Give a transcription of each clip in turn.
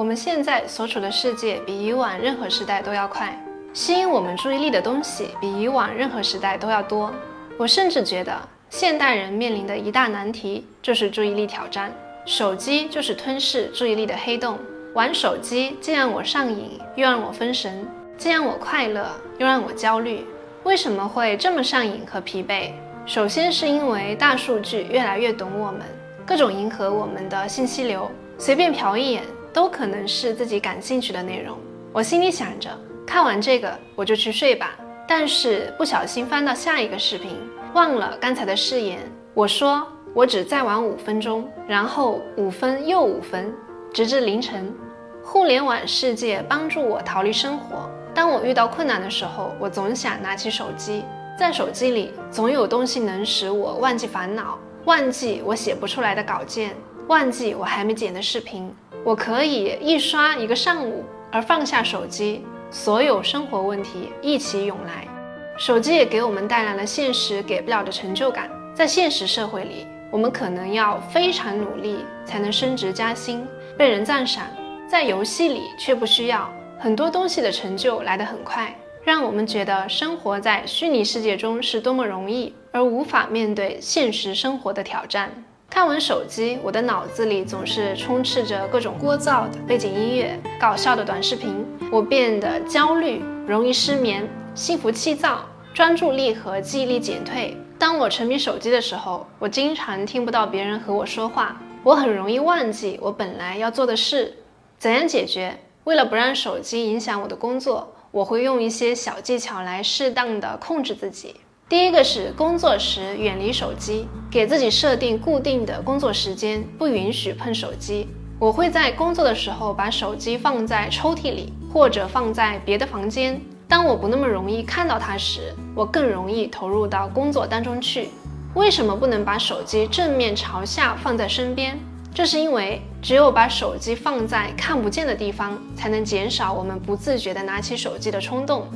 我们现在所处的世界比以往任何时代都要快，吸引我们注意力的东西比以往任何时代都要多。我甚至觉得，现代人面临的一大难题就是注意力挑战。手机就是吞噬注意力的黑洞。玩手机既让我上瘾，又让我分神；既让我快乐，又让我焦虑。为什么会这么上瘾和疲惫？首先是因为大数据越来越懂我们，各种迎合我们的信息流，随便瞟一眼都可能是自己感兴趣的内容。我心里想着，看完这个我就去睡吧。但是不小心翻到下一个视频，忘了刚才的誓言。我说我只再玩五分钟，然后五分又五分。直至凌晨，互联网世界帮助我逃离生活。当我遇到困难的时候，我总想拿起手机，在手机里总有东西能使我忘记烦恼，忘记我写不出来的稿件，忘记我还没剪的视频。我可以一刷一个上午，而放下手机，所有生活问题一起涌来。手机也给我们带来了现实给不了的成就感。在现实社会里，我们可能要非常努力才能升职加薪。被人赞赏，在游戏里却不需要很多东西的成就来得很快，让我们觉得生活在虚拟世界中是多么容易，而无法面对现实生活的挑战。看完手机，我的脑子里总是充斥着各种聒噪的背景音乐、搞笑的短视频，我变得焦虑，容易失眠，心浮气躁，专注力和记忆力减退。当我沉迷手机的时候，我经常听不到别人和我说话。我很容易忘记我本来要做的事，怎样解决？为了不让手机影响我的工作，我会用一些小技巧来适当的控制自己。第一个是工作时远离手机，给自己设定固定的工作时间，不允许碰手机。我会在工作的时候把手机放在抽屉里，或者放在别的房间。当我不那么容易看到它时，我更容易投入到工作当中去。为什么不能把手机正面朝下放在身边？这是因为只有把手机放在看不见的地方，才能减少我们不自觉地拿起手机的冲动。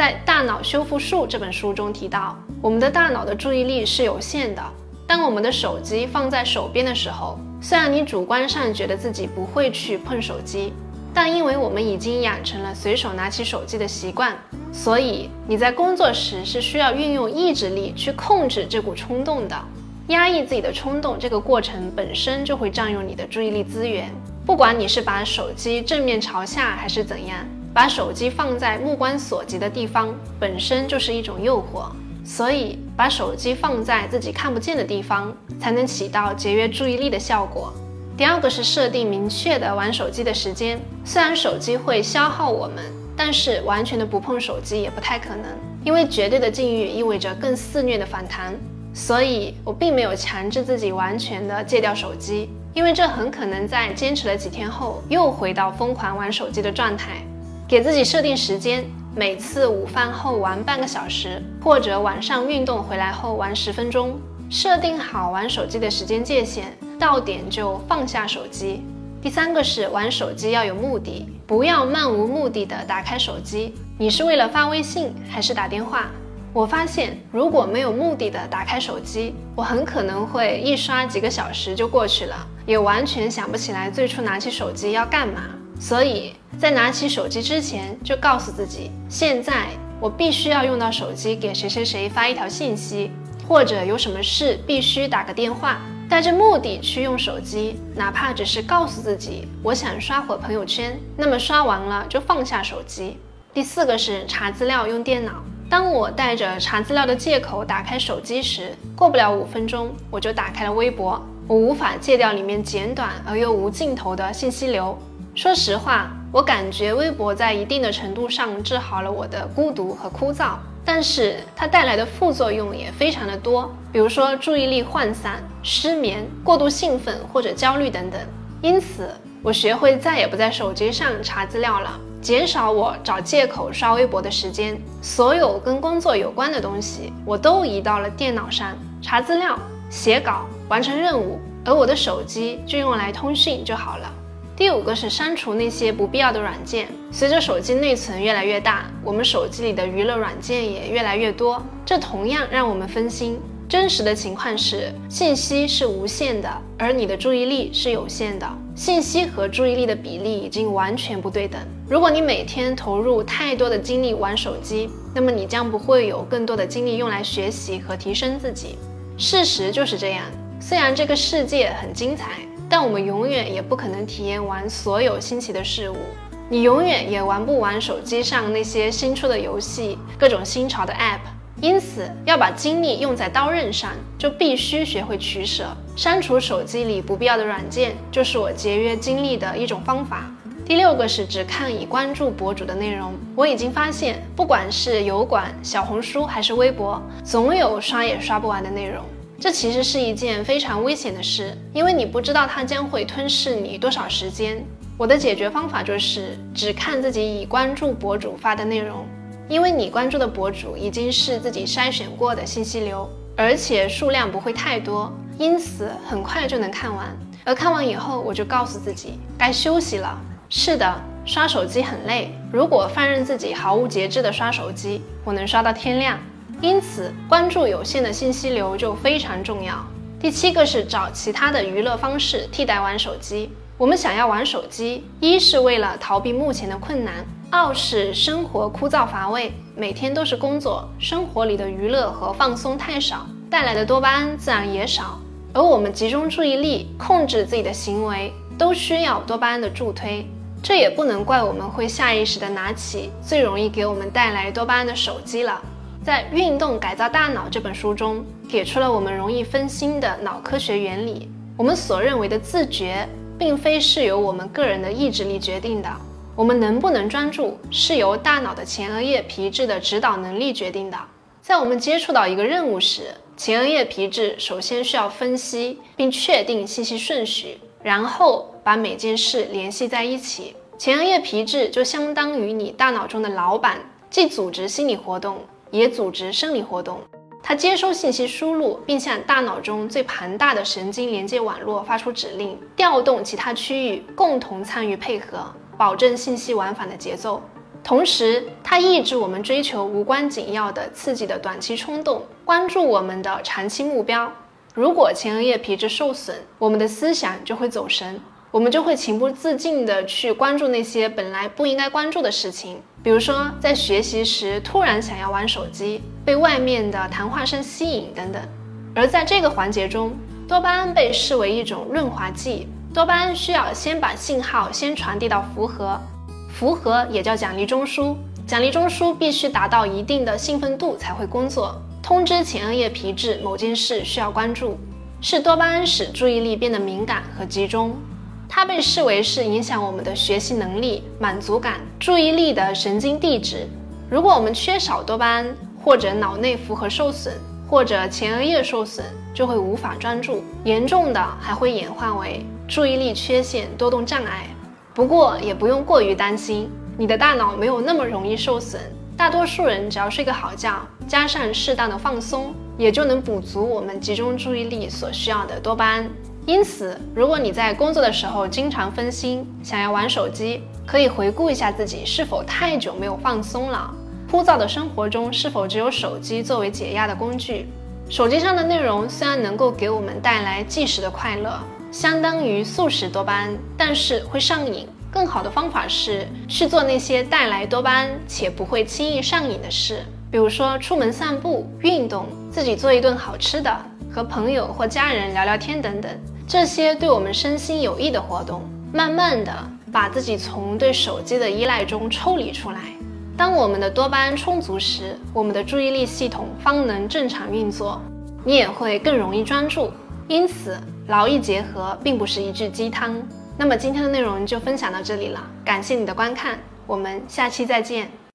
在《大脑修复术》这本书中提到，我们的大脑的注意力是有限的。当我们的手机放在手边的时候，虽然你主观上觉得自己不会去碰手机。但因为我们已经养成了随手拿起手机的习惯，所以你在工作时是需要运用意志力去控制这股冲动的。压抑自己的冲动，这个过程本身就会占用你的注意力资源。不管你是把手机正面朝下还是怎样，把手机放在目光所及的地方，本身就是一种诱惑。所以，把手机放在自己看不见的地方，才能起到节约注意力的效果。第二个是设定明确的玩手机的时间。虽然手机会消耗我们，但是完全的不碰手机也不太可能，因为绝对的禁欲意味着更肆虐的反弹。所以我并没有强制自己完全的戒掉手机，因为这很可能在坚持了几天后又回到疯狂玩手机的状态。给自己设定时间，每次午饭后玩半个小时，或者晚上运动回来后玩十分钟。设定好玩手机的时间界限，到点就放下手机。第三个是玩手机要有目的，不要漫无目的的打开手机。你是为了发微信还是打电话？我发现如果没有目的的打开手机，我很可能会一刷几个小时就过去了，也完全想不起来最初拿起手机要干嘛。所以在拿起手机之前，就告诉自己，现在我必须要用到手机给谁谁谁发一条信息。或者有什么事必须打个电话，带着目的去用手机，哪怕只是告诉自己我想刷会朋友圈，那么刷完了就放下手机。第四个是查资料用电脑。当我带着查资料的借口打开手机时，过不了五分钟我就打开了微博。我无法戒掉里面简短而又无尽头的信息流。说实话，我感觉微博在一定的程度上治好了我的孤独和枯燥。但是它带来的副作用也非常的多，比如说注意力涣散、失眠、过度兴奋或者焦虑等等。因此，我学会再也不在手机上查资料了，减少我找借口刷微博的时间。所有跟工作有关的东西，我都移到了电脑上查资料、写稿、完成任务，而我的手机就用来通讯就好了。第五个是删除那些不必要的软件。随着手机内存越来越大，我们手机里的娱乐软件也越来越多，这同样让我们分心。真实的情况是，信息是无限的，而你的注意力是有限的。信息和注意力的比例已经完全不对等。如果你每天投入太多的精力玩手机，那么你将不会有更多的精力用来学习和提升自己。事实就是这样。虽然这个世界很精彩，但我们永远也不可能体验完所有新奇的事物。你永远也玩不完手机上那些新出的游戏，各种新潮的 App。因此，要把精力用在刀刃上，就必须学会取舍。删除手机里不必要的软件，就是我节约精力的一种方法。第六个是只看已关注博主的内容。我已经发现，不管是油管、小红书还是微博，总有刷也刷不完的内容。这其实是一件非常危险的事，因为你不知道它将会吞噬你多少时间。我的解决方法就是只看自己已关注博主发的内容。因为你关注的博主已经是自己筛选过的信息流，而且数量不会太多，因此很快就能看完。而看完以后，我就告诉自己该休息了。是的，刷手机很累。如果放任自己毫无节制的刷手机，我能刷到天亮。因此，关注有限的信息流就非常重要。第七个是找其他的娱乐方式替代玩手机。我们想要玩手机，一是为了逃避目前的困难。二是生活枯燥乏味，每天都是工作，生活里的娱乐和放松太少，带来的多巴胺自然也少。而我们集中注意力、控制自己的行为，都需要多巴胺的助推。这也不能怪我们会下意识地拿起最容易给我们带来多巴胺的手机了。在《运动改造大脑》这本书中，给出了我们容易分心的脑科学原理。我们所认为的自觉，并非是由我们个人的意志力决定的。我们能不能专注，是由大脑的前额叶皮质的指导能力决定的。在我们接触到一个任务时，前额叶皮质首先需要分析并确定信息顺序，然后把每件事联系在一起。前额叶皮质就相当于你大脑中的老板，既组织心理活动，也组织生理活动。它接收信息输入，并向大脑中最庞大的神经连接网络发出指令，调动其他区域共同参与配合。保证信息往返的节奏，同时它抑制我们追求无关紧要的刺激的短期冲动，关注我们的长期目标。如果前额叶皮质受损，我们的思想就会走神，我们就会情不自禁地去关注那些本来不应该关注的事情，比如说在学习时突然想要玩手机，被外面的谈话声吸引等等。而在这个环节中，多巴胺被视为一种润滑剂。多巴胺需要先把信号先传递到符合，符合也叫奖励中枢，奖励中枢必须达到一定的兴奋度才会工作，通知前额叶皮质某件事需要关注。是多巴胺使注意力变得敏感和集中，它被视为是影响我们的学习能力、满足感、注意力的神经递质。如果我们缺少多巴胺，或者脑内符核受损，或者前额叶受损，就会无法专注，严重的还会演化为。注意力缺陷多动障碍，不过也不用过于担心，你的大脑没有那么容易受损。大多数人只要睡个好觉，加上适当的放松，也就能补足我们集中注意力所需要的多巴胺。因此，如果你在工作的时候经常分心，想要玩手机，可以回顾一下自己是否太久没有放松了。枯燥的生活中，是否只有手机作为解压的工具？手机上的内容虽然能够给我们带来即时的快乐。相当于速食多巴胺，但是会上瘾。更好的方法是去做那些带来多巴胺且不会轻易上瘾的事，比如说出门散步、运动、自己做一顿好吃的、和朋友或家人聊聊天等等。这些对我们身心有益的活动，慢慢的把自己从对手机的依赖中抽离出来。当我们的多巴胺充足时，我们的注意力系统方能正常运作，你也会更容易专注。因此。劳逸结合并不是一句鸡汤。那么今天的内容就分享到这里了，感谢你的观看，我们下期再见。